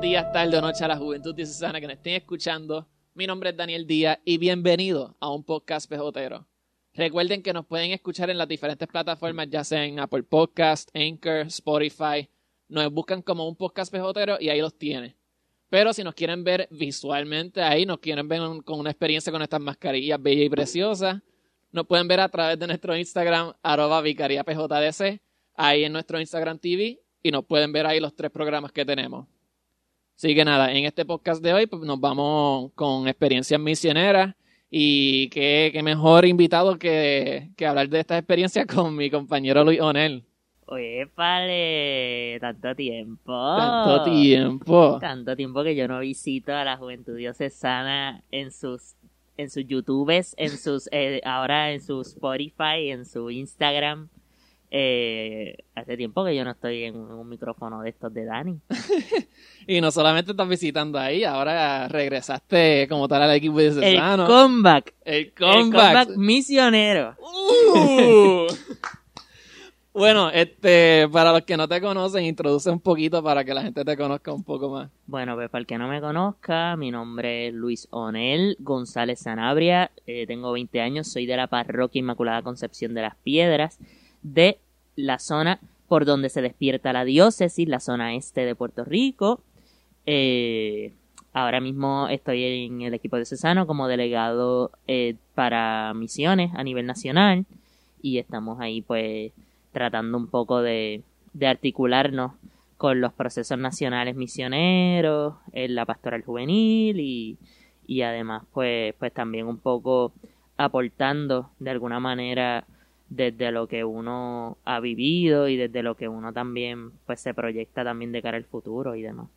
días, tarde o noche a la juventud diocesana que nos estén escuchando. Mi nombre es Daniel Díaz y bienvenido a un podcast pejotero. Recuerden que nos pueden escuchar en las diferentes plataformas, ya sea en Apple Podcast, Anchor, Spotify. Nos buscan como un podcast pejotero y ahí los tiene. Pero si nos quieren ver visualmente ahí, nos quieren ver con una experiencia con estas mascarillas bellas y preciosas, nos pueden ver a través de nuestro Instagram, arroba vicariapjdc, ahí en nuestro Instagram TV, y nos pueden ver ahí los tres programas que tenemos. Así que nada, en este podcast de hoy pues, nos vamos con experiencias misioneras y qué, qué mejor invitado que, que, hablar de estas experiencias con mi compañero Luis Onel. Oye, vale, tanto tiempo. Tanto tiempo. Tanto tiempo que yo no visito a la juventud diocesana en sus en sus YouTubes, en sus eh, ahora en su Spotify, en su Instagram. Eh, hace tiempo que yo no estoy en un micrófono de estos de Dani. y no solamente estás visitando ahí, ahora regresaste como tal al equipo de Cesano. El comeback. El comeback. misionero. Uh. bueno, este, para los que no te conocen, introduce un poquito para que la gente te conozca un poco más. Bueno, pues para el que no me conozca, mi nombre es Luis Onel González Sanabria, eh, tengo 20 años, soy de la parroquia Inmaculada Concepción de las Piedras de la zona por donde se despierta la diócesis, la zona este de Puerto Rico. Eh, ahora mismo estoy en el equipo de Cesano como delegado eh, para misiones a nivel nacional y estamos ahí pues tratando un poco de, de articularnos con los procesos nacionales misioneros, en la pastoral juvenil y, y además pues, pues también un poco aportando de alguna manera desde lo que uno ha vivido y desde lo que uno también pues se proyecta también de cara al futuro y demás.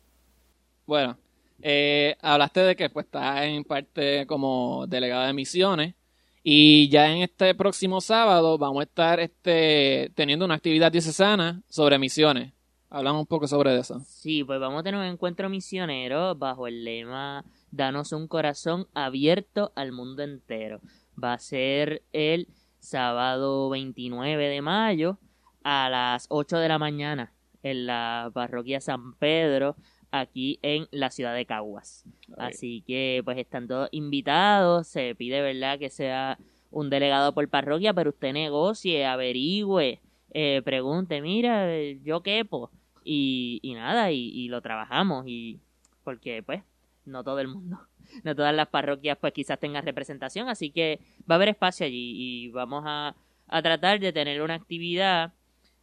Bueno, eh, hablaste de que pues estás en parte como delegado de misiones y ya en este próximo sábado vamos a estar este, teniendo una actividad diocesana sobre misiones. Hablamos un poco sobre eso. Sí, pues vamos a tener un encuentro misionero bajo el lema Danos un corazón abierto al mundo entero. Va a ser el sábado 29 de mayo a las 8 de la mañana en la parroquia San Pedro aquí en la ciudad de Caguas. Así que pues están todos invitados, se pide verdad que sea un delegado por parroquia, pero usted negocie, averigüe, eh, pregunte, mira, yo quepo y, y nada, y, y lo trabajamos y porque pues no todo el mundo no todas las parroquias pues quizás tengan representación, así que va a haber espacio allí y vamos a, a tratar de tener una actividad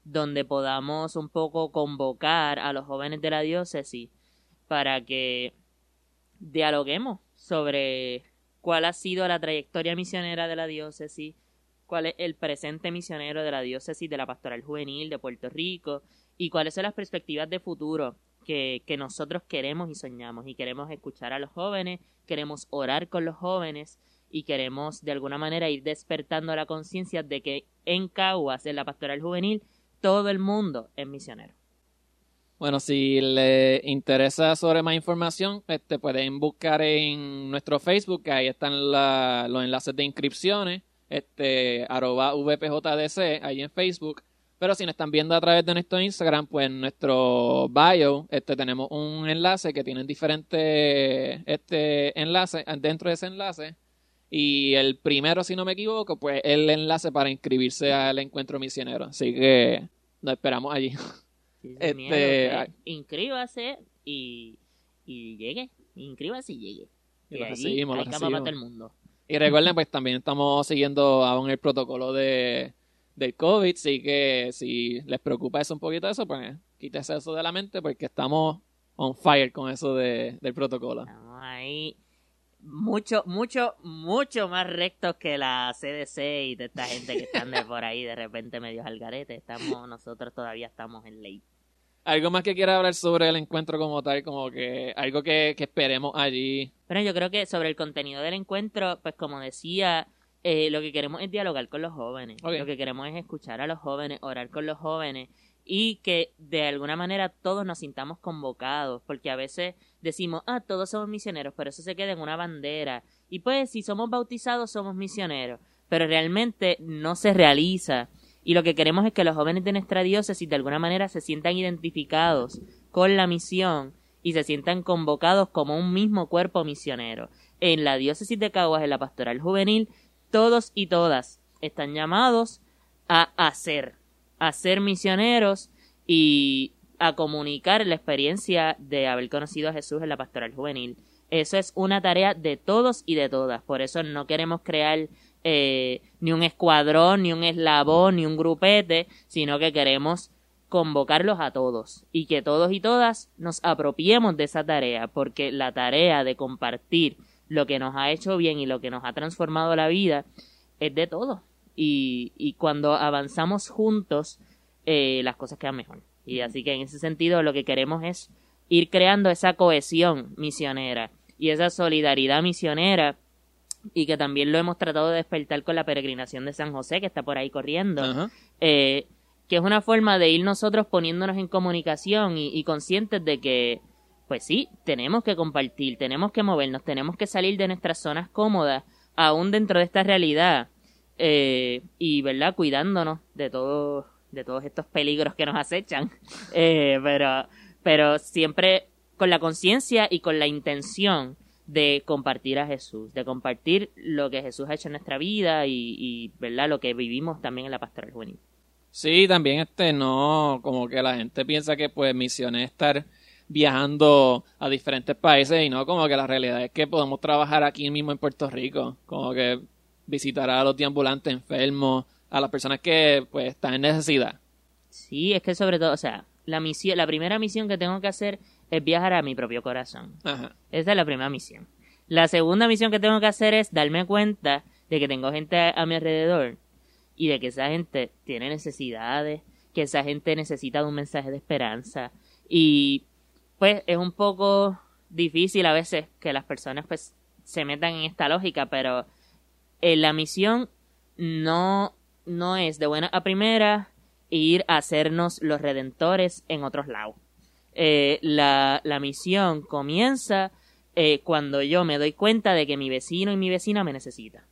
donde podamos un poco convocar a los jóvenes de la diócesis para que dialoguemos sobre cuál ha sido la trayectoria misionera de la diócesis, cuál es el presente misionero de la diócesis de la pastoral juvenil de Puerto Rico y cuáles son las perspectivas de futuro que, que, nosotros queremos y soñamos y queremos escuchar a los jóvenes, queremos orar con los jóvenes y queremos de alguna manera ir despertando la conciencia de que en Caguas, en la pastoral juvenil, todo el mundo es misionero. Bueno, si le interesa sobre más información, este, pueden buscar en nuestro Facebook, ahí están la, los enlaces de inscripciones, este, arroba VPJDC, ahí en Facebook. Pero si nos están viendo a través de nuestro Instagram, pues en nuestro bio este, tenemos un enlace que tiene diferentes este, enlaces dentro de ese enlace. Y el primero, si no me equivoco, pues es el enlace para inscribirse al encuentro misionero. Así que nos esperamos allí. este, inscríbase y, y llegue. Inscríbase y llegue. Y, recibimos, lo recibimos. el mundo. Y recuerden, pues también estamos siguiendo aún el protocolo de del COVID, así que si les preocupa eso un poquito eso, pues quítese eso de la mente porque estamos on fire con eso de, del protocolo. Estamos ahí mucho, mucho, mucho más rectos que la CDC y de esta gente que están de por ahí de repente medios al garete. Estamos, nosotros todavía estamos en ley. ¿Algo más que quiera hablar sobre el encuentro como tal? Como que algo que, que esperemos allí. Pero yo creo que sobre el contenido del encuentro, pues como decía, eh, lo que queremos es dialogar con los jóvenes. Lo que queremos es escuchar a los jóvenes, orar con los jóvenes y que de alguna manera todos nos sintamos convocados, porque a veces decimos, ah, todos somos misioneros, pero eso se queda en una bandera. Y pues si somos bautizados somos misioneros, pero realmente no se realiza. Y lo que queremos es que los jóvenes de nuestra diócesis de alguna manera se sientan identificados con la misión y y se sientan convocados como un mismo cuerpo misionero. En la diócesis de Caguas, en la pastoral juvenil, todos y todas están llamados a hacer, a ser misioneros y a comunicar la experiencia de haber conocido a Jesús en la pastoral juvenil. Eso es una tarea de todos y de todas. Por eso no queremos crear eh, ni un escuadrón, ni un eslabón, ni un grupete, sino que queremos convocarlos a todos y que todos y todas nos apropiemos de esa tarea, porque la tarea de compartir lo que nos ha hecho bien y lo que nos ha transformado la vida es de todos. Y, y cuando avanzamos juntos, eh, las cosas quedan mejor. Y así que en ese sentido lo que queremos es ir creando esa cohesión misionera y esa solidaridad misionera y que también lo hemos tratado de despertar con la peregrinación de San José que está por ahí corriendo, eh, que es una forma de ir nosotros poniéndonos en comunicación y, y, conscientes de que, pues sí, tenemos que compartir, tenemos que movernos, tenemos que salir de nuestras zonas cómodas, aún dentro de esta realidad, eh, y, ¿verdad?, cuidándonos de todo, de todos estos peligros que nos acechan, eh, pero, pero siempre con la conciencia y con la intención de compartir a Jesús, de compartir lo que Jesús ha hecho en nuestra vida y, verdad lo que vivimos también en la pastoral juvenil. Sí, también este no, como que la gente piensa que pues misión es estar viajando a diferentes países y no como que la realidad es que podemos trabajar aquí mismo en Puerto Rico, como que visitar a los deambulantes enfermos, a las personas que pues están en necesidad. Sí, es que sobre todo, o sea, la misión, la primera misión que tengo que hacer es viajar a mi propio corazón. Ajá. Esa es la primera misión. La segunda misión que tengo que hacer es darme cuenta de que tengo gente a mi alrededor y de que esa gente tiene necesidades, que esa gente necesita de un mensaje de esperanza y pues es un poco difícil a veces que las personas pues se metan en esta lógica, pero eh, la misión no no es de buena a primera ir a hacernos los redentores en otros lados. Eh, la, la, misión comienza eh, cuando yo me doy cuenta de que mi vecino y mi vecina me necesitan.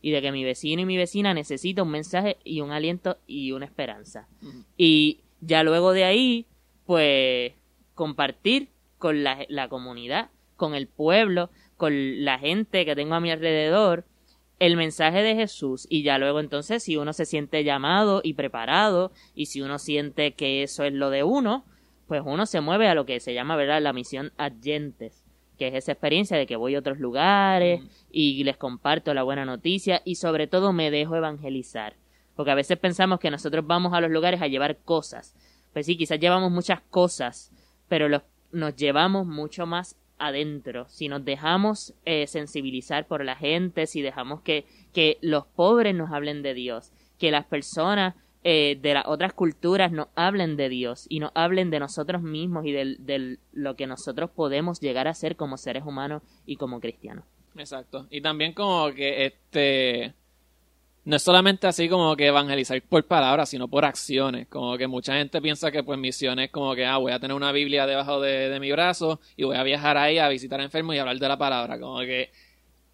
Y de que mi vecino y mi vecina necesitan un mensaje y un aliento y una esperanza. Y ya luego de ahí, pues, compartir con la, la comunidad, con el pueblo, con la gente que tengo a mi alrededor, el mensaje de Jesús y ya luego entonces si uno se siente llamado y preparado y si uno siente que eso es lo de uno, pues uno se mueve a lo que se llama, ¿verdad?, la misión adyentes, que es esa experiencia de que voy a otros lugares y les comparto la buena noticia y sobre todo me dejo evangelizar. Porque a veces pensamos que nosotros vamos a los lugares a llevar cosas. Pues sí, quizás llevamos muchas cosas, pero los, nos llevamos mucho más adentro, si nos dejamos eh, sensibilizar por la gente, si dejamos que, que los pobres nos hablen de Dios, que las personas eh, de las otras culturas nos hablen de Dios y nos hablen de nosotros mismos y de, de lo que nosotros podemos llegar a ser como seres humanos y como cristianos. Exacto. Y también como que este no es solamente así como que evangelizar por palabras, sino por acciones. Como que mucha gente piensa que pues misión es como que, ah, voy a tener una Biblia debajo de, de mi brazo y voy a viajar ahí a visitar enfermos y hablar de la palabra. Como que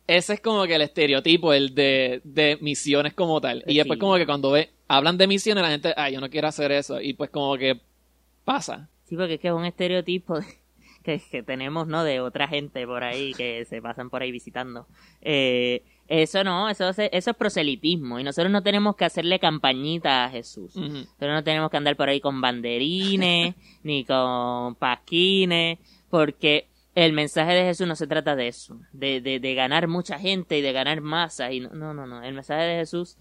ese es como que el estereotipo, el de, de misiones como tal. Y después como que cuando ve, hablan de misiones, la gente, ah, yo no quiero hacer eso. Y pues como que pasa. Sí, porque es que es un estereotipo que, que tenemos, ¿no? De otra gente por ahí que se pasan por ahí visitando. Eh, eso no, eso, eso es proselitismo. Y nosotros no tenemos que hacerle campañita a Jesús. Nosotros no tenemos que andar por ahí con banderines, ni con pasquines, porque el mensaje de Jesús no se trata de eso, de, de, de ganar mucha gente y de ganar masas. Y no, no, no, no. El mensaje de Jesús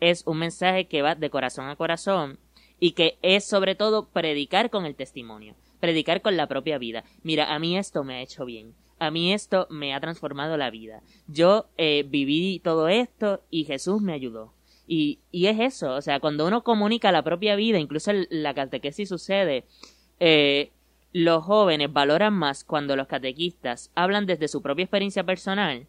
es un mensaje que va de corazón a corazón y que es sobre todo predicar con el testimonio, predicar con la propia vida. Mira, a mí esto me ha hecho bien a mí esto me ha transformado la vida. Yo eh, viví todo esto y Jesús me ayudó. Y, y es eso, o sea, cuando uno comunica la propia vida, incluso la catequesis sucede, eh, los jóvenes valoran más cuando los catequistas hablan desde su propia experiencia personal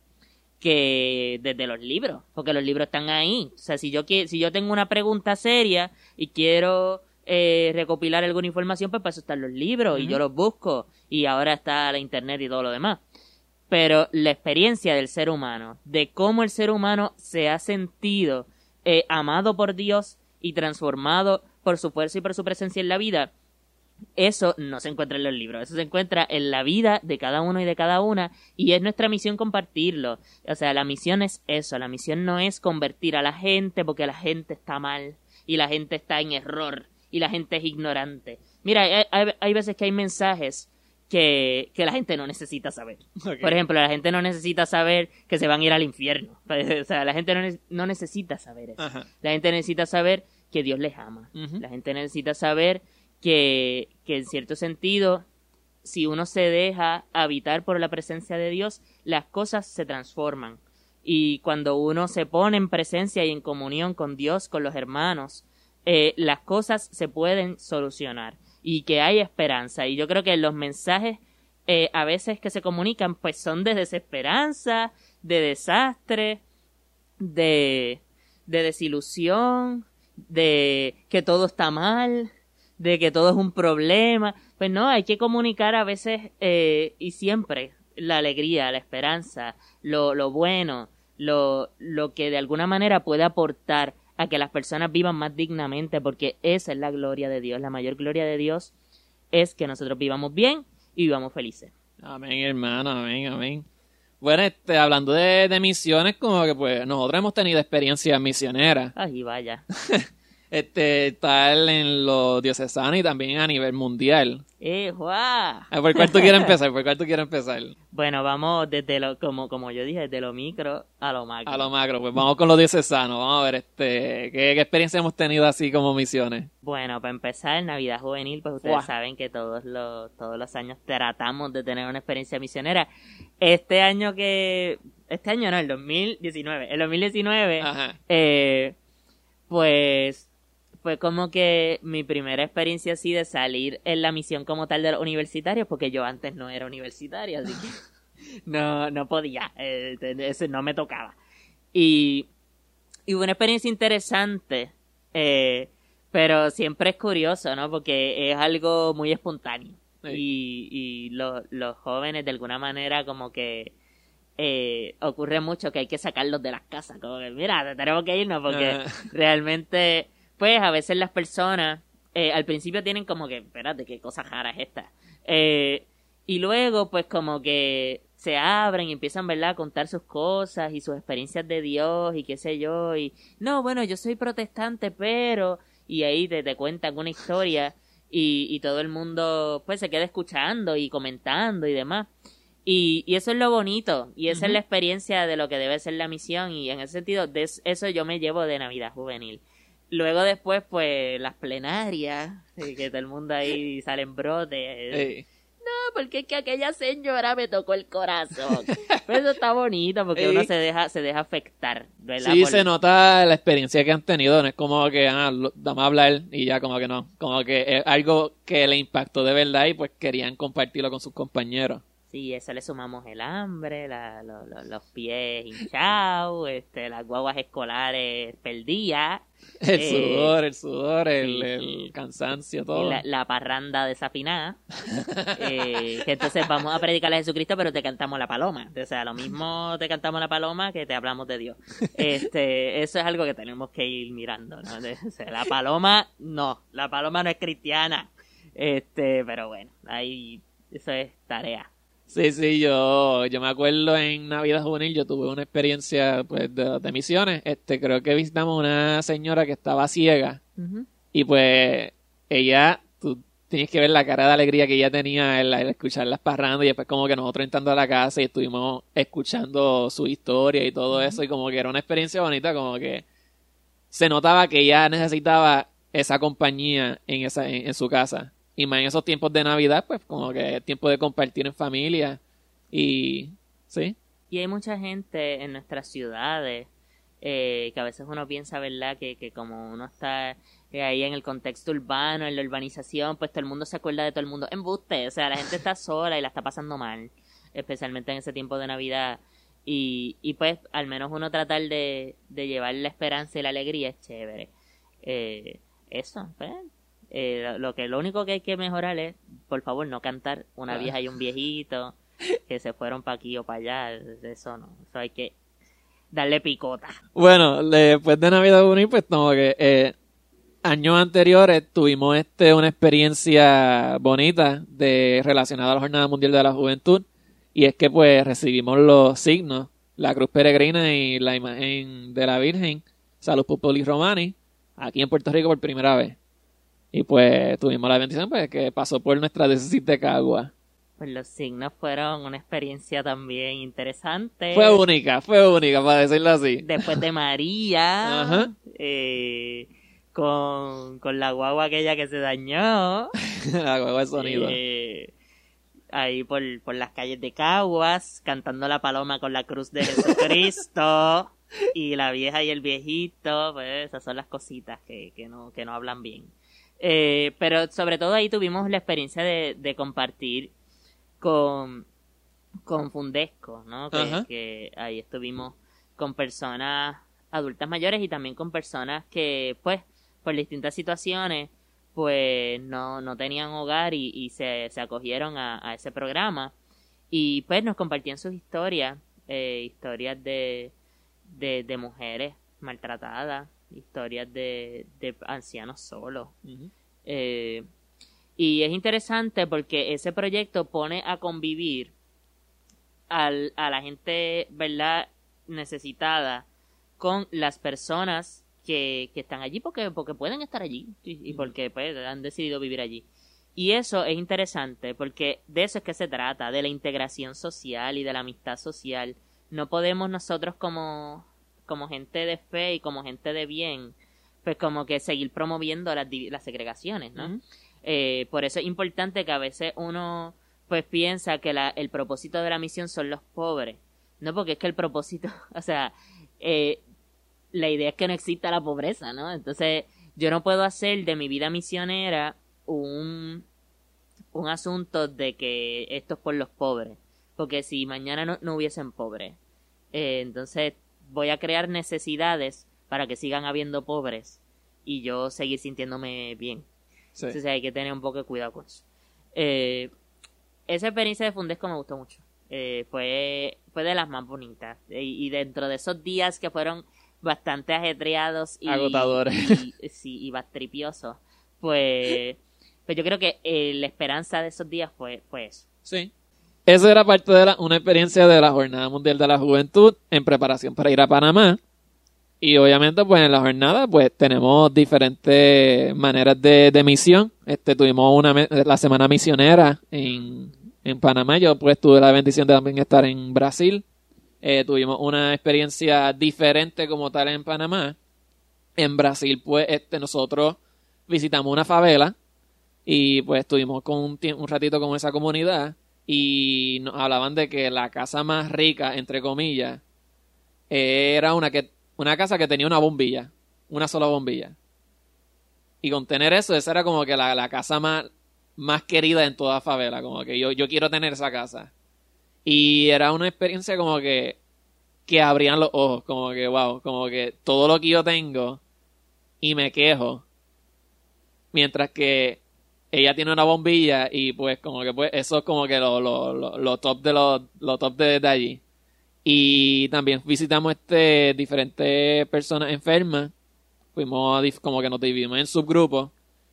que desde los libros, porque los libros están ahí. O sea, si yo, si yo tengo una pregunta seria y quiero eh, recopilar alguna información, pues para eso están los libros y yo los busco y ahora está la internet y todo lo demás. Pero la experiencia del ser humano, de cómo el ser humano se ha sentido eh, amado por Dios y transformado por su fuerza y por su presencia en la vida, Eso no se encuentra en los libros, eso se encuentra en la vida de cada uno y de cada una y es nuestra misión compartirlo. O sea, la misión es eso, la misión no es convertir a la gente porque la gente está mal y la gente está en error y la gente es ignorante. Mira, hay, hay- hay veces que hay mensajes que, que la gente no necesita saber. Por ejemplo, la gente no necesita saber que se van a ir al infierno. O sea, la gente no, ne- no necesita saber eso. Ajá. La gente necesita saber que Dios les ama. La gente necesita saber que, que en cierto sentido, si uno se deja habitar por la presencia de Dios, las cosas se transforman. Y cuando uno se pone en presencia y en comunión con Dios, con los hermanos, eh, las cosas se pueden solucionar y que hay esperanza. Y yo creo que los mensajes eh, a veces que se comunican pues son de desesperanza, de desastre, de, de desilusión, de que todo está mal, de que todo es un problema. Pues no, hay que comunicar a veces eh, y siempre la alegría, la esperanza, lo, lo bueno, lo, lo que de alguna manera puede aportar a que las personas vivan más dignamente, porque esa es la gloria de Dios. La mayor gloria de Dios es que nosotros vivamos bien y vivamos felices. Amén, hermano, amén, amén. Bueno, este, hablando de, de misiones, como que pues nosotros hemos tenido experiencias misioneras. Ay, vaya. Este, tal en los diocesanos y también a nivel mundial. ¡Eh, guau! ¿Por cuál tú quieres empezar? ¿Por cuál tú quieres empezar? Bueno, vamos desde lo, como, como yo dije, desde lo micro a lo macro. A lo macro, pues vamos con los diocesanos. Vamos a ver, este, ¿qué, qué experiencia hemos tenido así como misiones? Bueno, para empezar, Navidad Juvenil, pues ustedes Guau. saben que todos los, todos los años tratamos de tener una experiencia misionera. Este año que... Este año no, el 2019. El 2019, Ajá. eh, pues fue como que mi primera experiencia así de salir en la misión como tal de los universitarios, porque yo antes no era universitaria, así que no, no podía, eh, eso no me tocaba. Y, y fue una experiencia interesante, eh, pero siempre es curioso, ¿no? Porque es algo muy espontáneo. Sí. Y, y lo- los jóvenes de alguna manera como que eh, ocurre mucho que hay que sacarlos de las casas, como que mira, tenemos que irnos porque Ah. realmente, pues a veces las personas eh, al principio tienen como que, espérate, qué cosa rara es esta. Eh, y luego, pues como que se abren y empiezan, ¿verdad?, a contar sus cosas y sus experiencias de Dios y qué sé yo. Y no, bueno, yo soy protestante, pero. Y ahí te, te cuentan una historia y, y todo el mundo, pues se queda escuchando y comentando y demás. Y, y eso es lo bonito, y esa es la experiencia de lo que debe ser la misión, y en ese sentido, de es- eso yo me llevo de Navidad Juvenil. Luego después, pues, las plenarias, y que todo el mundo ahí sale en brote. No, porque es que aquella señora me tocó el corazón. Pero eso está bonito, porque uno se deja, se deja afectar, ¿verdad? Sí, Por- se nota la experiencia que han tenido, no es como que, ah, lo- dame a hablar y ya como que no, como que es algo que le impactó de verdad y pues querían compartirlo con sus compañeros. Sí, eso le sumamos el hambre, la- lo- lo- los pies hinchados, este, las guaguas escolares perdidas, El Eh, sudor, el sudor, el, cansancio, todo. la, la parranda desafinada. eh, que entonces vamos a predicar a Jesucristo, pero te cantamos la paloma. O sea, lo mismo te cantamos la paloma que te hablamos de Dios. Este, eso es algo que tenemos que ir mirando, ¿no? De- o sea, la paloma, no, la paloma no es cristiana. Este, pero bueno, ahí, eso es tarea. Sí, sí, yo, yo me acuerdo en Navidad Juvenil, yo tuve una experiencia pues de, de misiones. Este, creo que visitamos una señora que estaba ciega. Y pues ella, tú tienes que ver la cara de alegría que ella tenía al, al escuchar las parrandas y después como que nosotros entrando a la casa y estuvimos escuchando su historia y todo eso. Y como que era una experiencia bonita, como que se notaba que ella necesitaba esa compañía en esa en, en su casa y más en esos tiempos de Navidad pues como que es tiempo de compartir en familia y sí Y hay mucha gente en nuestras ciudades eh, que a veces uno piensa, ¿verdad? Que, que como uno está eh, ahí en el contexto urbano, en la urbanización, pues todo el mundo se acuerda de todo el mundo. Embuste, o sea, la gente está sola y la está pasando mal, especialmente en ese tiempo de Navidad. Y, y pues al menos uno tratar de, de llevar la esperanza y la alegría es chévere. Eh, eso, pues. Eh, lo- que lo único que hay que mejorar es, por favor, no cantar una Ah. vieja y un viejito que se fueron para aquí o para allá. Eso no, eso hay que darle picota. Bueno, después de Navidad Juvenil, pues como que eh, años anteriores tuvimos este una experiencia bonita de relacionada a la Jornada Mundial de la Juventud y es que pues recibimos los signos, la cruz peregrina y la imagen de la Virgen, Salud Populi Romani, aquí en Puerto Rico por primera vez. Y pues tuvimos la bendición pues que pasó por nuestra diócesis de Cagua. Pues los signos fueron una experiencia también interesante. Fue única, fue única, para decirlo así. Después de María, Ajá. eh, con, con la guagua aquella que se dañó. la huevo de sonido. eh, ahí por, por las calles de Caguas, cantando la paloma con la cruz de Jesucristo. y la vieja y el viejito, pues esas son las cositas que, que, no, que no hablan bien. Eh, pero sobre todo ahí tuvimos la experiencia de, de compartir con, con Fundesco, ¿no? Que, ahí estuvimos con personas adultas mayores y también con personas que, pues, por distintas situaciones, pues no, no tenían hogar y, y se, se acogieron a, a ese programa. Y pues nos compartían sus historias, eh, historias de, de, de mujeres maltratadas, historias de, de ancianos solos. Eh, y es interesante porque ese proyecto pone a convivir al, a la gente, ¿verdad?, necesitada con las personas que, que están allí porque, porque pueden estar allí y, y porque pues, han decidido vivir allí. Y eso es interesante porque de eso es que se trata, de la integración social y de la amistad social. No podemos nosotros como, como gente de fe y como gente de bien, pues como que seguir promoviendo las, las segregaciones, ¿no? Eh, por eso es importante que a veces uno pues piensa que la, el propósito de la misión son los pobres. No, porque es que el propósito, o sea, eh, la idea es que no exista la pobreza, ¿no? Entonces, yo no puedo hacer de mi vida misionera un, un asunto de que esto es por los pobres. Porque si mañana no, no hubiesen pobres, eh, entonces voy a crear necesidades para que sigan habiendo pobres y yo seguir sintiéndome bien. Sí. Entonces hay que tener un poco de cuidado con eso. Eh, esa experiencia de Fundesco me gustó mucho. Eh, fue, fue de las más bonitas. Y, y dentro de esos días que fueron bastante ajetreados y Agotadores. y, sí, y bastripiosos, pues, pues yo creo que eh, la esperanza de esos días fue, fue eso. Sí. Eso era parte de la- una experiencia de la Jornada Mundial de la Juventud en preparación para ir a Panamá. Y obviamente, pues en la jornada, pues tenemos diferentes maneras de, de misión. Este, tuvimos una la semana misionera en, en Panamá. Yo pues tuve la bendición de también estar en Brasil. Eh, tuvimos una experiencia diferente como tal en Panamá. En Brasil, pues, este, nosotros visitamos una favela y pues estuvimos con un, un ratito con esa comunidad y hablaban de que la casa más rica, entre comillas, era una que una casa que tenía una bombilla, una sola bombilla. Y con tener eso, esa era como que la, la casa más, más querida en toda favela, como que yo, yo quiero tener esa casa. Y era una experiencia como que que abrían los ojos, como que wow, como que todo lo que yo tengo y me quejo, mientras que ella tiene una bombilla y pues como que pues eso es como que lo, lo, lo, lo top de lo, top de, de allí. Y también visitamos este diferentes personas enfermas. Fuimos a como que nos dividimos en subgrupos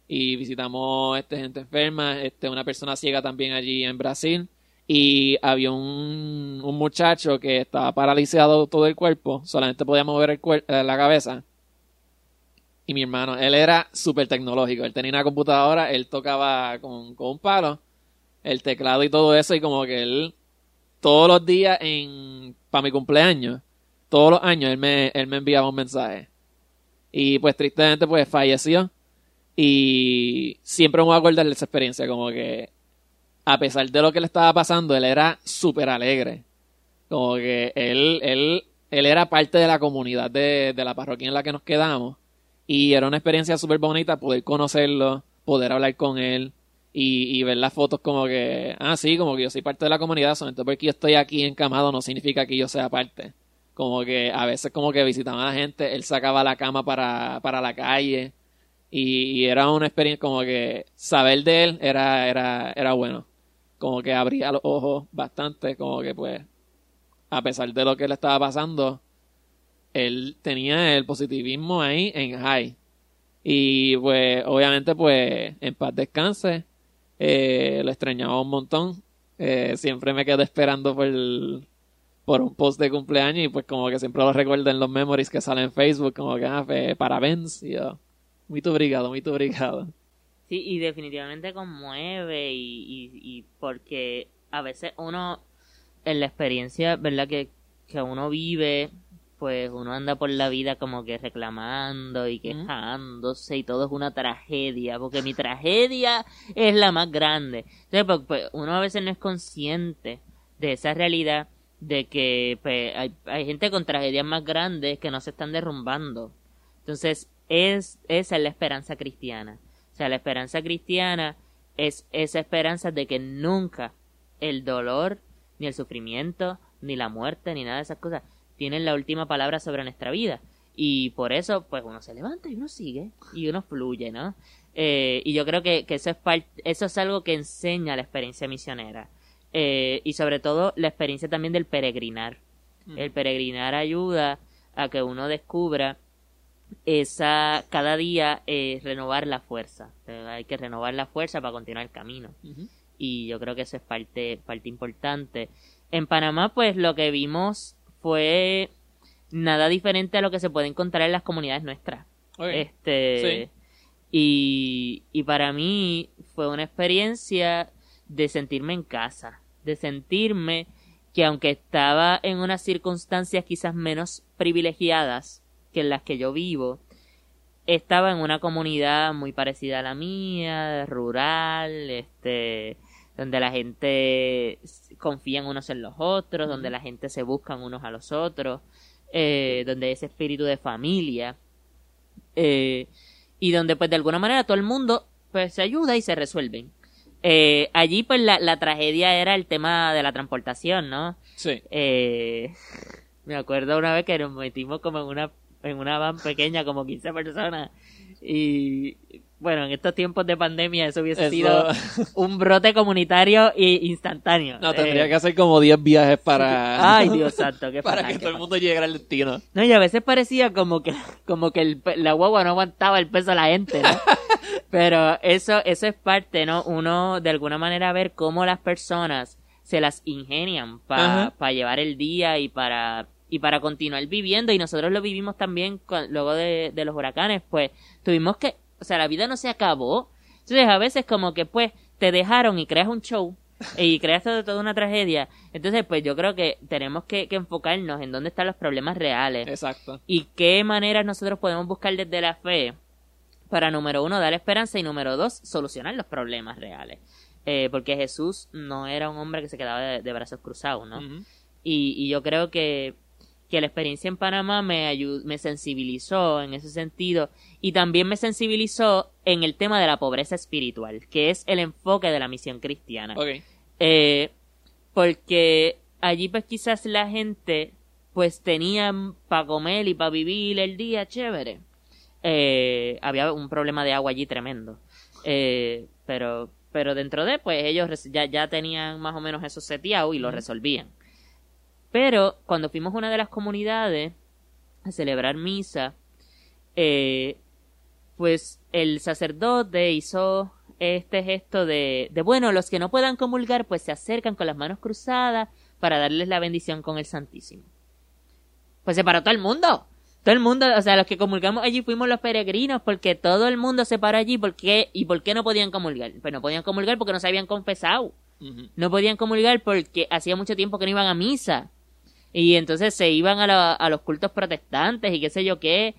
y visitamos este gente enferma, este una persona ciega también allí en Brasil y había un, un muchacho que estaba paralizado todo el cuerpo, solamente podía mover el eh, la cabeza. Y mi hermano, él era súper tecnológico, él tenía una computadora, él tocaba con, con un palo, el teclado y todo eso, y como que él todos los días en para mi cumpleaños, todos los años él me, él me enviaba un mensaje. Y pues tristemente pues falleció. Y siempre me voy a acordar esa experiencia, como que a pesar de lo que le estaba pasando, él era súper alegre. Como que él, él, él era parte de la comunidad de, de la parroquia en la que nos quedamos. Y era una experiencia súper bonita poder conocerlo, poder hablar con él y, y ver las fotos como que, ah, sí, como que yo soy parte de la comunidad, solamente porque yo estoy aquí encamado no significa que yo sea parte. Como que a veces como que visitaba a la gente, él sacaba la cama para, para la calle y, y era una experiencia como que saber de él era, era, era bueno. Como que abría los ojos bastante, como que pues, a pesar de lo que le estaba pasando, él tenía el positivismo ahí en high. Y pues, obviamente, pues, en paz descanse. Eh, lo extrañaba un montón. Eh, siempre me quedo esperando por, por un post de cumpleaños y pues como que siempre lo recuerdo en los memories que salen en Facebook, como que, ah, pues, parabéns. Y yo, muy obrigado, muy obrigado. Sí, y definitivamente conmueve y, y, y porque a veces uno, en la experiencia, ¿verdad? Que, que uno vive, pues uno anda por la vida como que reclamando y quejándose y todo es una tragedia, porque mi tragedia es la más grande. Entonces, pues, pues, uno a veces no es consciente de esa realidad de que pues, hay, hay gente con tragedias más grandes que no se están derrumbando. Entonces, es, esa es la esperanza cristiana. O sea, la esperanza cristiana es esa esperanza de que nunca el dolor, ni el sufrimiento, ni la muerte, ni nada de esas cosas tienen la última palabra sobre nuestra vida. Y por eso, pues uno se levanta y uno sigue y uno fluye, ¿no? Eh, y yo creo que, eso, es eso es algo que enseña la experiencia misionera. Eh, y sobre todo la experiencia también del peregrinar. Mm. El peregrinar ayuda a que uno descubra esa cada día eh, renovar la fuerza. hay que renovar la fuerza para continuar el camino. Y yo creo que eso es parte, parte importante. En Panamá, pues lo que vimos fue nada diferente a lo que se puede encontrar en las comunidades nuestras. Este y, y para mí fue una experiencia de sentirme en casa, de sentirme que aunque estaba en unas circunstancias quizás menos privilegiadas, que en las que yo vivo, estaba en una comunidad muy parecida a la mía, rural, este, donde la gente confía en unos en los otros, donde la gente se buscan unos a los otros, eh, donde hay ese espíritu de familia, eh, y donde pues de alguna manera todo el mundo pues se ayuda y se resuelven. Eh, allí pues la, la, tragedia era el tema de la transportación, ¿no? Sí. me acuerdo una vez que nos metimos como en una en una van pequeña, como 15 personas. Y bueno, en estos tiempos de pandemia eso hubiese sido un brote comunitario e instantáneo. No, tendría eh, que hacer como 10 viajes para... Ay, Dios santo, qué Para que todo el mundo llegara al destino. No, y a veces parecía como que, como que el, la guagua no aguantaba el peso de la gente, ¿no? Pero eso, eso es parte, ¿no? Uno, de alguna manera, ver cómo las personas se las ingenian para llevar el día y para y para continuar viviendo, y nosotros lo vivimos también luego de, los huracanes, pues tuvimos que, o sea, la vida no se acabó. Entonces a veces como que pues te dejaron y creas un show y creas todo, toda una tragedia. Entonces pues yo creo que tenemos que, que enfocarnos en dónde están los problemas reales. Exacto. Y qué maneras nosotros podemos buscar desde la fe para, número uno, dar esperanza y número dos, solucionar los problemas reales. Eh, porque Jesús no era un hombre que se quedaba de, brazos cruzados, ¿no? y, y yo creo que que la experiencia en Panamá me, me sensibilizó en ese sentido y también me sensibilizó en el tema de la pobreza espiritual, que es el enfoque de la misión cristiana. Eh, porque allí pues quizás la gente pues tenía para comer y para vivir el día chévere. Eh, había un problema de agua allí tremendo. Eh, pero, pero dentro de, pues ellos ya, ya tenían más o menos eso seteado y lo resolvían. Pero cuando fuimos a una de las comunidades a celebrar misa, eh, pues el sacerdote hizo este gesto de, de, bueno, los que no puedan comulgar, pues se acercan con las manos cruzadas para darles la bendición con el Santísimo. Pues se paró todo el mundo. Todo el mundo, o sea, los que comulgamos allí fuimos los peregrinos porque todo el mundo se paró allí. ¿Por qué? ¿Y por qué no podían comulgar? Pues no podían comulgar porque no se habían confesado. No podían comulgar porque hacía mucho tiempo que no iban a misa. Y entonces se iban a, los cultos protestantes y qué sé yo qué.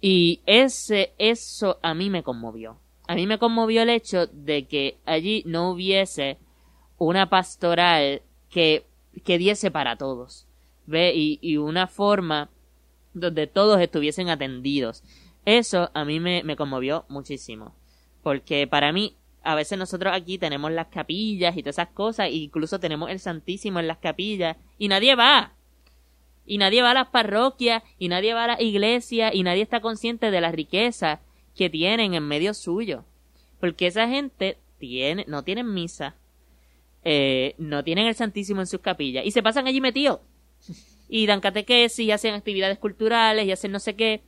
Y ese, eso a mí me conmovió. A mí me conmovió el hecho de que allí no hubiese una pastoral que, que diese para todos. ¿Ve? Y, y una forma donde todos estuviesen atendidos. Eso a mí me, me conmovió muchísimo. Porque para mí, a veces nosotros aquí tenemos las capillas y todas esas cosas, e incluso tenemos el Santísimo en las capillas, y nadie va y nadie va a las parroquias, y nadie va a la iglesia, y nadie está consciente de la riqueza que tienen en medio suyo. Porque esa gente tiene, no tienen misa, eh, no tienen el Santísimo en sus capillas, y se pasan allí metidos. Y dan catequesis, y hacen actividades culturales, y hacen no sé qué.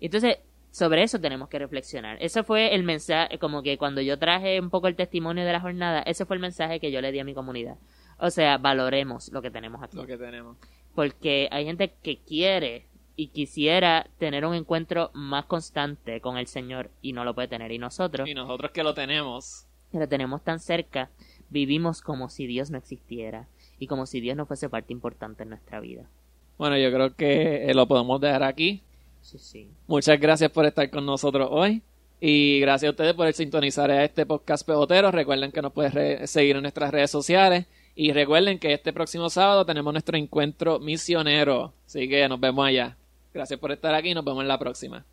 Entonces, sobre eso tenemos que reflexionar. Ese fue el mensaje, como que cuando yo traje un poco el testimonio de la jornada, ese fue el mensaje que yo le di a mi comunidad. O sea, valoremos lo que tenemos aquí. Lo que tenemos. Porque hay gente que quiere y quisiera tener un encuentro más constante con el Señor y no lo puede tener. Y nosotros, Y nosotros que lo tenemos. que lo tenemos tan cerca, vivimos como si Dios no existiera y como si Dios no fuese parte importante en nuestra vida. Bueno, yo creo que eh, lo podemos dejar aquí. Sí, sí. Muchas gracias por estar con nosotros hoy. Y gracias a ustedes por sintonizar a este podcast pegotero. Recuerden que nos pueden seguir en nuestras redes sociales. Y recuerden que este próximo sábado tenemos nuestro encuentro misionero. Así que nos vemos allá. Gracias por estar aquí y nos vemos en la próxima.